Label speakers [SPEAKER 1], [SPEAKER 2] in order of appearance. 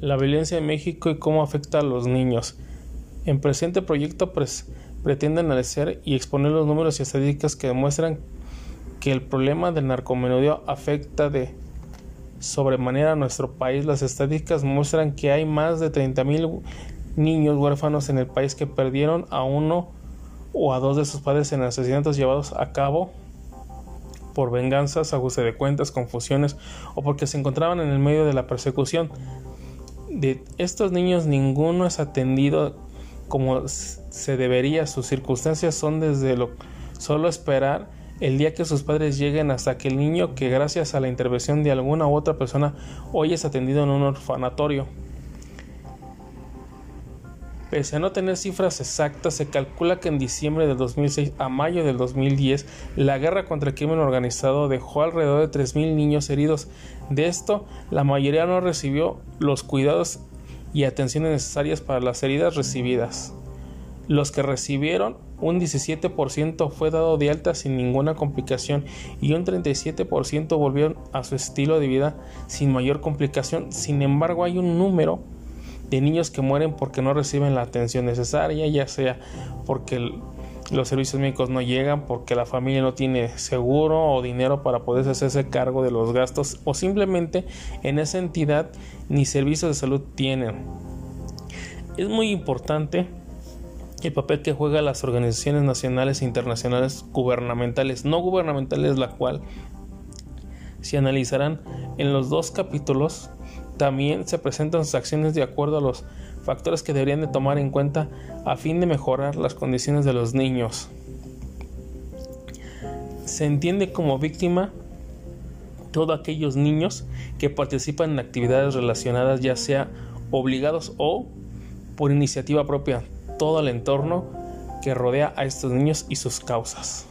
[SPEAKER 1] la violencia en México y cómo afecta a los niños. En presente proyecto pretende analizar y exponer los números y estadísticas que demuestran que el problema del narcomenudeo afecta de sobremanera a nuestro país. Las estadísticas muestran que hay más de 30.000 niños huérfanos en el país que perdieron a uno o a dos de sus padres en asesinatos llevados a cabo por venganzas, ajuste de cuentas, confusiones o porque se encontraban en el medio de la persecución. De estos niños ninguno es atendido como se debería. Sus circunstancias son desde lo solo esperar el día que sus padres lleguen hasta que el niño que gracias a la intervención de alguna u otra persona hoy es atendido en un orfanatorio. Pese a no tener cifras exactas, se calcula que en diciembre del 2006 a mayo del 2010 la guerra contra el crimen organizado dejó alrededor de 3.000 niños heridos. De esto, la mayoría no recibió los cuidados y atenciones necesarias para las heridas recibidas. Los que recibieron, un 17% fue dado de alta sin ninguna complicación y un 37% volvieron a su estilo de vida sin mayor complicación. Sin embargo, hay un número de niños que mueren porque no reciben la atención necesaria, ya sea porque los servicios médicos no llegan, porque la familia no tiene seguro o dinero para poder hacerse cargo de los gastos o simplemente en esa entidad ni servicios de salud tienen. Es muy importante el papel que juegan las organizaciones nacionales e internacionales gubernamentales, no gubernamentales, la cual se analizarán en los dos capítulos también se presentan sus acciones de acuerdo a los factores que deberían de tomar en cuenta a fin de mejorar las condiciones de los niños. Se entiende como víctima todos aquellos niños que participan en actividades relacionadas ya sea obligados o por iniciativa propia, todo el entorno que rodea a estos niños y sus causas.